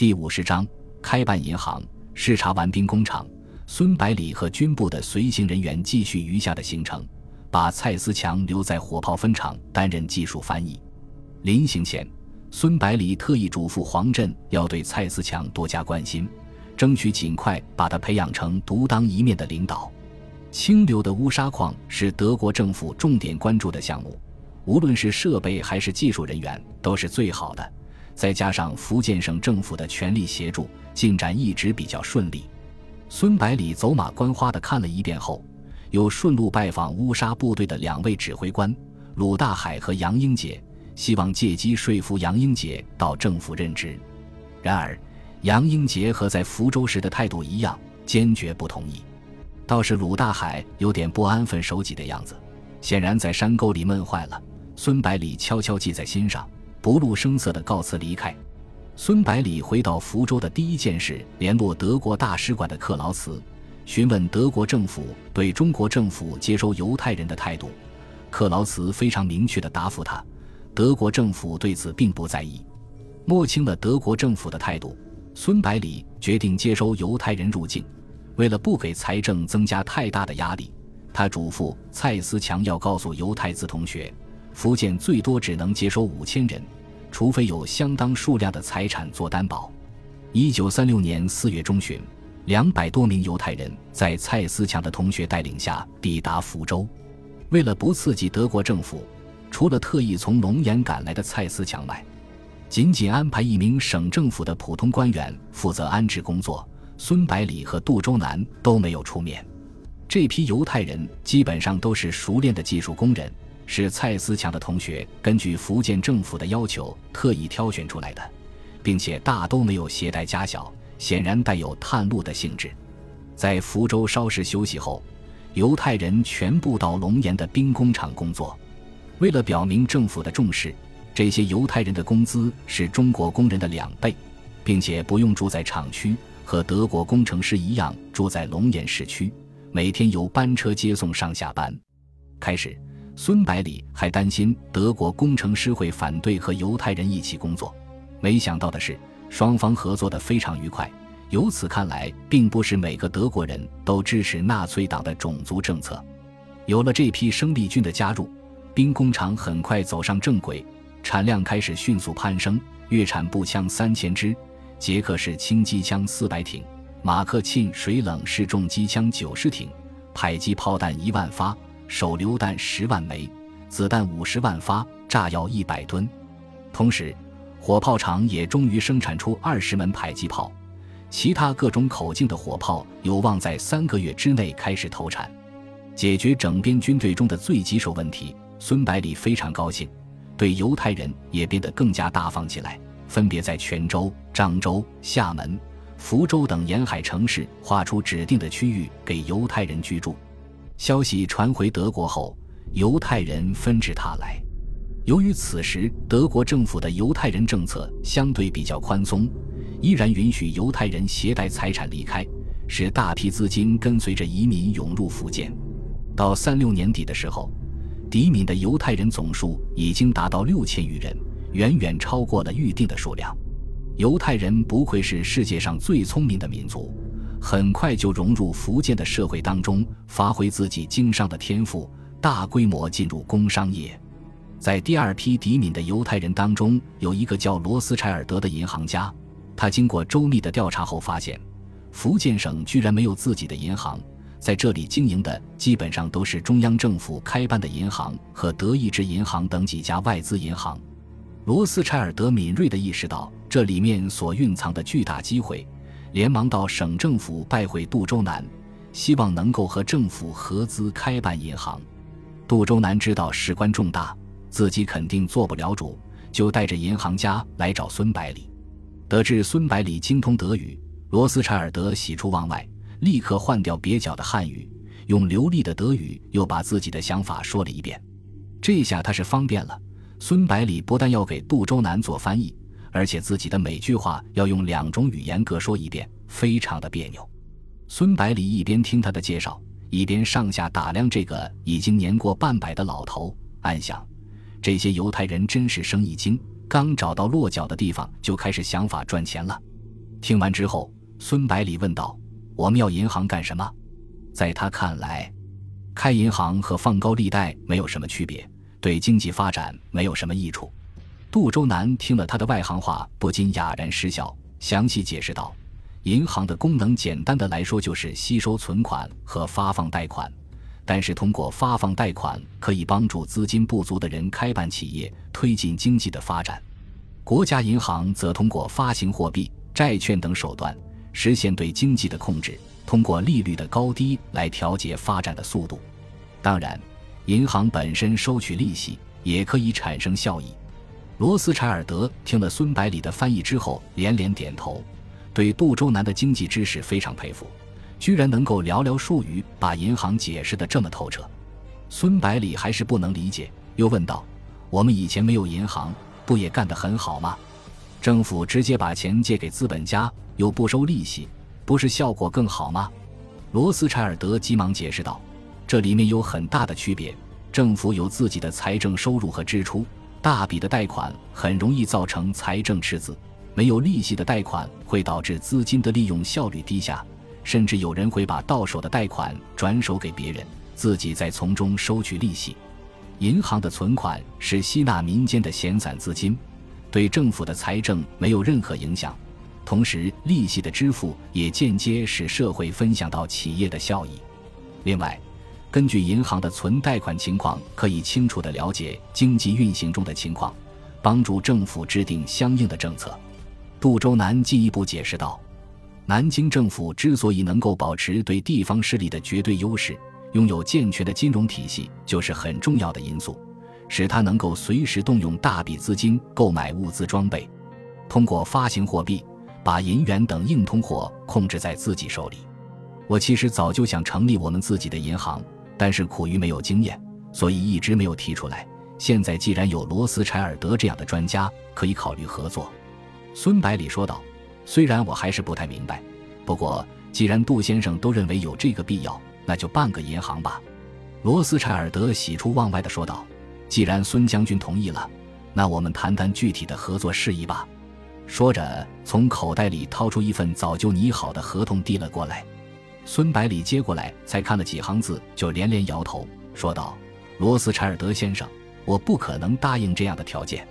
第五十章开办银行。视察完兵工厂，孙百里和军部的随行人员继续余下的行程，把蔡思强留在火炮分厂担任技术翻译。临行前，孙百里特意嘱咐黄振要对蔡思强多加关心，争取尽快把他培养成独当一面的领导。清流的乌沙矿是德国政府重点关注的项目，无论是设备还是技术人员都是最好的。再加上福建省政府的全力协助，进展一直比较顺利。孙百里走马观花地看了一遍后，又顺路拜访乌沙部队的两位指挥官鲁大海和杨英杰，希望借机说服杨英杰到政府任职。然而，杨英杰和在福州时的态度一样，坚决不同意。倒是鲁大海有点不安分守己的样子，显然在山沟里闷坏了。孙百里悄悄记在心上。不露声色的告辞离开。孙百里回到福州的第一件事，联络德国大使馆的克劳茨，询问德国政府对中国政府接收犹太人的态度。克劳茨非常明确的答复他，德国政府对此并不在意。摸清了德国政府的态度，孙百里决定接收犹太人入境。为了不给财政增加太大的压力，他嘱咐蔡思强要告诉犹太子同学。福建最多只能接收五千人，除非有相当数量的财产做担保。一九三六年四月中旬，两百多名犹太人在蔡思强的同学带领下抵达福州。为了不刺激德国政府，除了特意从龙岩赶来的蔡思强外，仅仅安排一名省政府的普通官员负责安置工作。孙百里和杜周南都没有出面。这批犹太人基本上都是熟练的技术工人。是蔡思强的同学根据福建政府的要求特意挑选出来的，并且大都没有携带家小，显然带有探路的性质。在福州稍事休息后，犹太人全部到龙岩的兵工厂工作。为了表明政府的重视，这些犹太人的工资是中国工人的两倍，并且不用住在厂区，和德国工程师一样住在龙岩市区，每天由班车接送上下班。开始。孙百里还担心德国工程师会反对和犹太人一起工作，没想到的是，双方合作的非常愉快。由此看来，并不是每个德国人都支持纳粹党的种族政策。有了这批生力军的加入，兵工厂很快走上正轨，产量开始迅速攀升，月产步枪三千支，捷克式轻机枪四百挺，马克沁水冷式重机枪九十挺，迫击炮弹一万发。手榴弹十万枚，子弹五十万发，炸药一百吨。同时，火炮厂也终于生产出二十门迫击炮，其他各种口径的火炮有望在三个月之内开始投产。解决整编军队中的最棘手问题，孙百里非常高兴，对犹太人也变得更加大方起来，分别在泉州、漳州、厦门、福州等沿海城市划出指定的区域给犹太人居住。消息传回德国后，犹太人纷至沓来。由于此时德国政府的犹太人政策相对比较宽松，依然允许犹太人携带财产离开，使大批资金跟随着移民涌入福建。到三六年底的时候，抵闽的犹太人总数已经达到六千余人，远远超过了预定的数量。犹太人不愧是世界上最聪明的民族。很快就融入福建的社会当中，发挥自己经商的天赋，大规模进入工商业。在第二批抵闽的犹太人当中，有一个叫罗斯柴尔德的银行家。他经过周密的调查后发现，福建省居然没有自己的银行，在这里经营的基本上都是中央政府开办的银行和德意志银行等几家外资银行。罗斯柴尔德敏锐地意识到这里面所蕴藏的巨大机会。连忙到省政府拜会杜周南，希望能够和政府合资开办银行。杜周南知道事关重大，自己肯定做不了主，就带着银行家来找孙百里。得知孙百里精通德语，罗斯柴尔德喜出望外，立刻换掉蹩脚的汉语，用流利的德语又把自己的想法说了一遍。这下他是方便了，孙百里不但要给杜周南做翻译。而且自己的每句话要用两种语言各说一遍，非常的别扭。孙百里一边听他的介绍，一边上下打量这个已经年过半百的老头，暗想：这些犹太人真是生意精，刚找到落脚的地方就开始想法赚钱了。听完之后，孙百里问道：“我们要银行干什么？”在他看来，开银行和放高利贷没有什么区别，对经济发展没有什么益处。杜周南听了他的外行话，不禁哑然失笑，详细解释道：“银行的功能，简单的来说就是吸收存款和发放贷款。但是通过发放贷款，可以帮助资金不足的人开办企业，推进经济的发展。国家银行则通过发行货币。”债券等手段实现对经济的控制，通过利率的高低来调节发展的速度。当然，银行本身收取利息也可以产生效益。罗斯柴尔德听了孙百里的翻译之后，连连点头，对杜周南的经济知识非常佩服，居然能够寥寥数语把银行解释得这么透彻。孙百里还是不能理解，又问道：“我们以前没有银行，不也干得很好吗？”政府直接把钱借给资本家，又不收利息，不是效果更好吗？罗斯柴尔德急忙解释道：“这里面有很大的区别。政府有自己的财政收入和支出，大笔的贷款很容易造成财政赤字；没有利息的贷款会导致资金的利用效率低下，甚至有人会把到手的贷款转手给别人，自己再从中收取利息。银行的存款是吸纳民间的闲散资金。”对政府的财政没有任何影响，同时利息的支付也间接使社会分享到企业的效益。另外，根据银行的存贷款情况，可以清楚地了解经济运行中的情况，帮助政府制定相应的政策。杜周南进一步解释道：“南京政府之所以能够保持对地方势力的绝对优势，拥有健全的金融体系，就是很重要的因素。”使他能够随时动用大笔资金购买物资装备，通过发行货币把银元等硬通货控制在自己手里。我其实早就想成立我们自己的银行，但是苦于没有经验，所以一直没有提出来。现在既然有罗斯柴尔德这样的专家，可以考虑合作。”孙百里说道。“虽然我还是不太明白，不过既然杜先生都认为有这个必要，那就办个银行吧。”罗斯柴尔德喜出望外地说道。既然孙将军同意了，那我们谈谈具体的合作事宜吧。说着，从口袋里掏出一份早就拟好的合同递了过来。孙百里接过来，才看了几行字，就连连摇头，说道：“罗斯柴尔德先生，我不可能答应这样的条件。”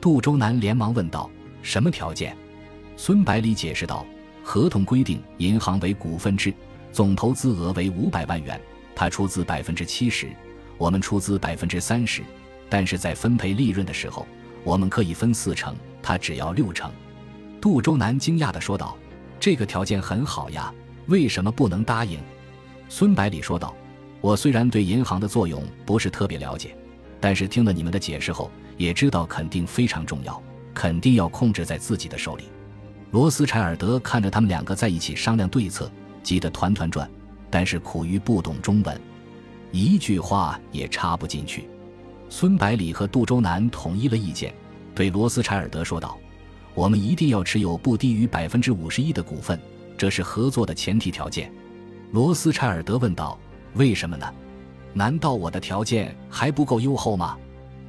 杜周南连忙问道：“什么条件？”孙百里解释道：“合同规定，银行为股份制，总投资额为五百万元，他出资百分之七十。”我们出资百分之三十，但是在分配利润的时候，我们可以分四成，他只要六成。杜周南惊讶地说道：“这个条件很好呀，为什么不能答应？”孙百里说道：“我虽然对银行的作用不是特别了解，但是听了你们的解释后，也知道肯定非常重要，肯定要控制在自己的手里。”罗斯柴尔德看着他们两个在一起商量对策，急得团团转，但是苦于不懂中文。一句话也插不进去。孙百里和杜周南统一了意见，对罗斯柴尔德说道：“我们一定要持有不低于百分之五十一的股份，这是合作的前提条件。”罗斯柴尔德问道：“为什么呢？难道我的条件还不够优厚吗？”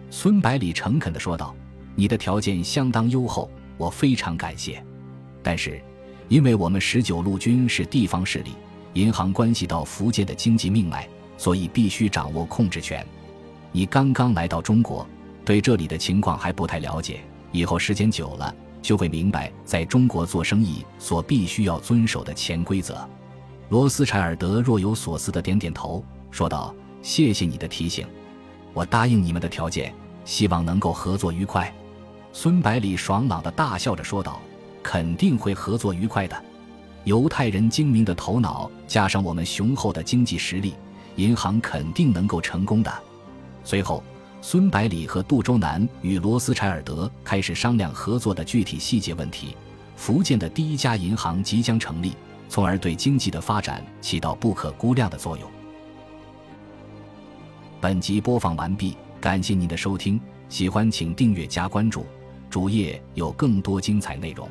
孙百里诚恳地说道：“你的条件相当优厚，我非常感谢。但是，因为我们十九路军是地方势力，银行关系到福建的经济命脉。”所以必须掌握控制权。你刚刚来到中国，对这里的情况还不太了解。以后时间久了，就会明白在中国做生意所必须要遵守的潜规则。罗斯柴尔德若有所思的点点头，说道：“谢谢你的提醒，我答应你们的条件，希望能够合作愉快。”孙百里爽朗的大笑着说道：“肯定会合作愉快的。犹太人精明的头脑，加上我们雄厚的经济实力。”银行肯定能够成功的。随后，孙百里和杜周南与罗斯柴尔德开始商量合作的具体细节问题。福建的第一家银行即将成立，从而对经济的发展起到不可估量的作用。本集播放完毕，感谢您的收听，喜欢请订阅加关注，主页有更多精彩内容。